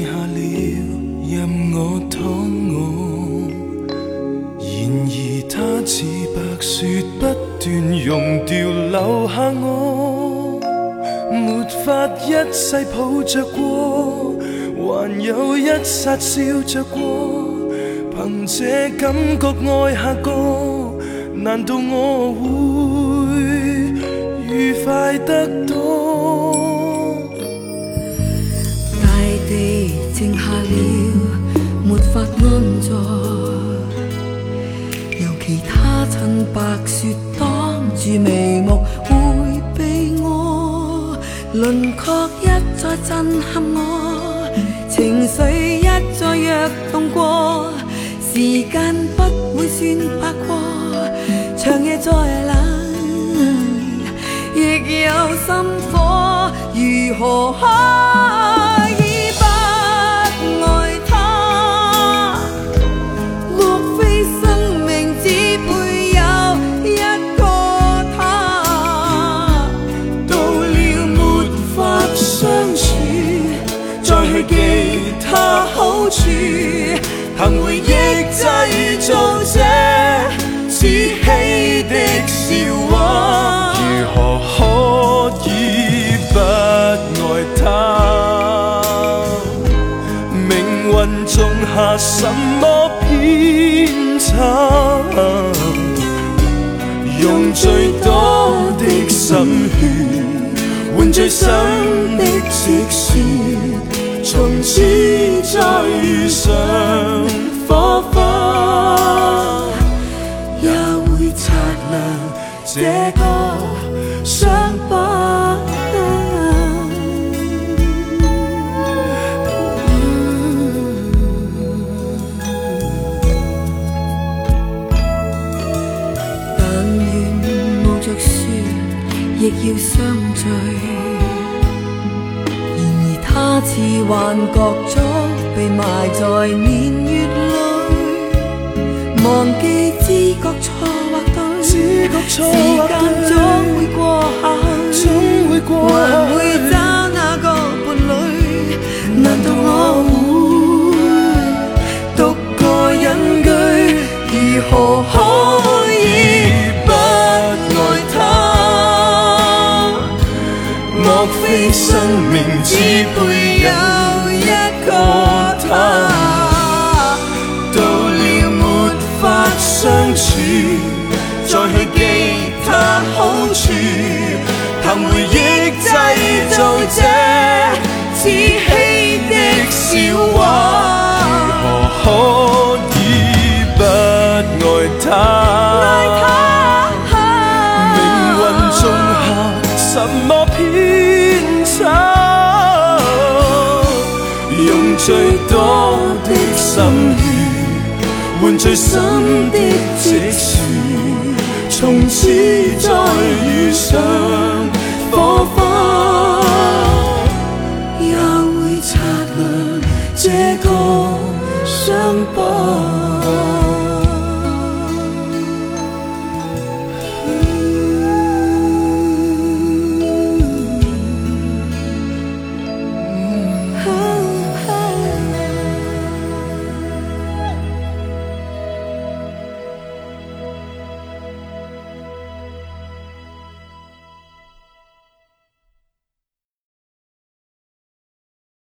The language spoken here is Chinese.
下了，任我躺卧。然而他似白雪不断溶掉，留下我，没法一世抱着过，还有一刹笑着过。凭这感觉爱下个，难道我会愉快得多？无法安坐，尤其他趁白雪挡住眉目，会被我轮廓一再震撼我，情绪一再跃动过，时间不会算白过，长夜再冷，亦有心火，如何可？自欺的笑话，如何可以不爱他？命运种下什么偏差？用最多的心血，换最深的积雪。这个伤疤。但愿冒着雪，亦要相聚。然而他似幻觉，早被埋在年月里，忘记知觉错。时间总会过去，还会找那个伴侣？难道我会独个隐居？如何可以不爱他？莫非生命只配？亦制造这子虚的笑话，如何可以不爱他？命运种下什么偏差？用最多的心愿，换最深的积缘，从此再遇上。火花。